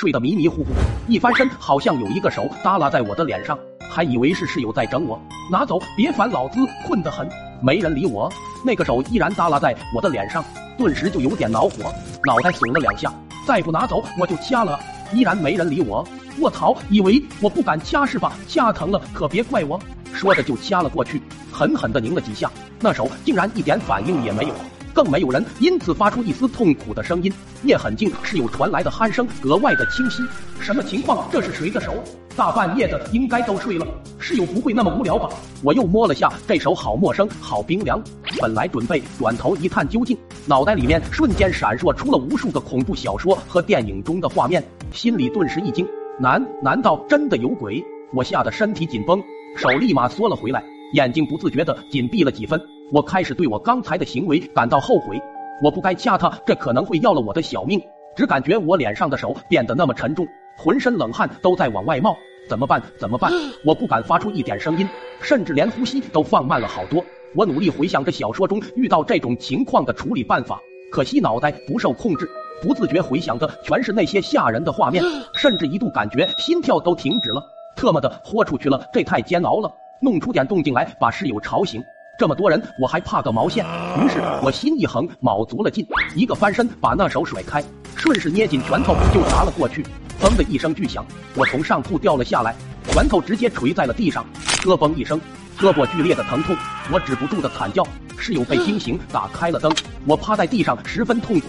睡得迷迷糊糊，一翻身好像有一个手耷拉在我的脸上，还以为是室友在整我，拿走，别烦老子，困得很。没人理我，那个手依然耷拉在我的脸上，顿时就有点恼火，脑袋耸了两下，再不拿走我就掐了。依然没人理我，卧槽，以为我不敢掐是吧？掐疼了可别怪我。说着就掐了过去，狠狠地拧了几下，那手竟然一点反应也没有，更没有人因此发出一丝痛苦的声音。夜很静，室友传来的鼾声格外的清晰。什么情况？这是谁的手？大半夜的，应该都睡了。室友不会那么无聊吧？我又摸了下这手，好陌生，好冰凉。本来准备转头一探究竟，脑袋里面瞬间闪烁出了无数个恐怖小说和电影中的画面，心里顿时一惊。难难道真的有鬼？我吓得身体紧绷。手立马缩了回来，眼睛不自觉的紧闭了几分。我开始对我刚才的行为感到后悔，我不该掐他，这可能会要了我的小命。只感觉我脸上的手变得那么沉重，浑身冷汗都在往外冒。怎么办？怎么办？我不敢发出一点声音，甚至连呼吸都放慢了好多。我努力回想着小说中遇到这种情况的处理办法，可惜脑袋不受控制，不自觉回想的全是那些吓人的画面，甚至一度感觉心跳都停止了。特么的，豁出去了，这太煎熬了！弄出点动静来，把室友吵醒。这么多人，我还怕个毛线？于是我心一横，卯足了劲，一个翻身把那手甩开，顺势捏紧拳头就砸了过去。砰的一声巨响，我从上铺掉了下来，拳头直接捶在了地上，咯嘣一声，胳膊剧烈的疼痛，我止不住的惨叫。室友被惊醒，打开了灯，我趴在地上十分痛苦，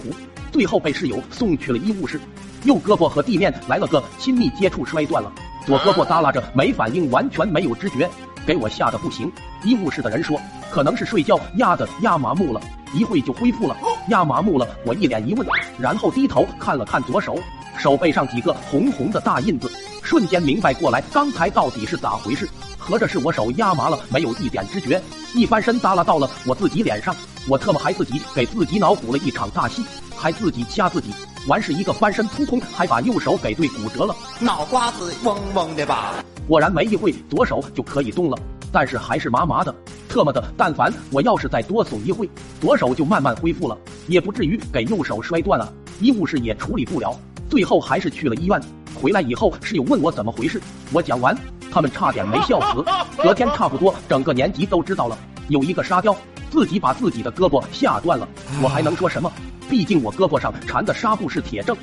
最后被室友送去了医务室。右胳膊和地面来了个亲密接触，摔断了。左胳膊耷拉着，没反应，完全没有知觉，给我吓得不行。医务室的人说，可能是睡觉压的压麻木了，一会就恢复了。压麻木了，我一脸疑问，然后低头看了看左手，手背上几个红红的大印子，瞬间明白过来，刚才到底是咋回事？合着是我手压麻了，没有一点知觉，一翻身耷拉到了我自己脸上，我特么还自己给自己脑补了一场大戏，还自己掐自己。完事一个翻身扑空，还把右手给对骨折了，脑瓜子嗡嗡的吧？果然没一会，左手就可以动了，但是还是麻麻的。特么的，但凡我要是再多怂一会，左手就慢慢恢复了，也不至于给右手摔断了。医务室也处理不了，最后还是去了医院。回来以后，室友问我怎么回事，我讲完，他们差点没笑死。隔天差不多整个年级都知道了，有一个沙雕自己把自己的胳膊吓断了，我还能说什么？毕竟我胳膊上缠的纱布是铁证，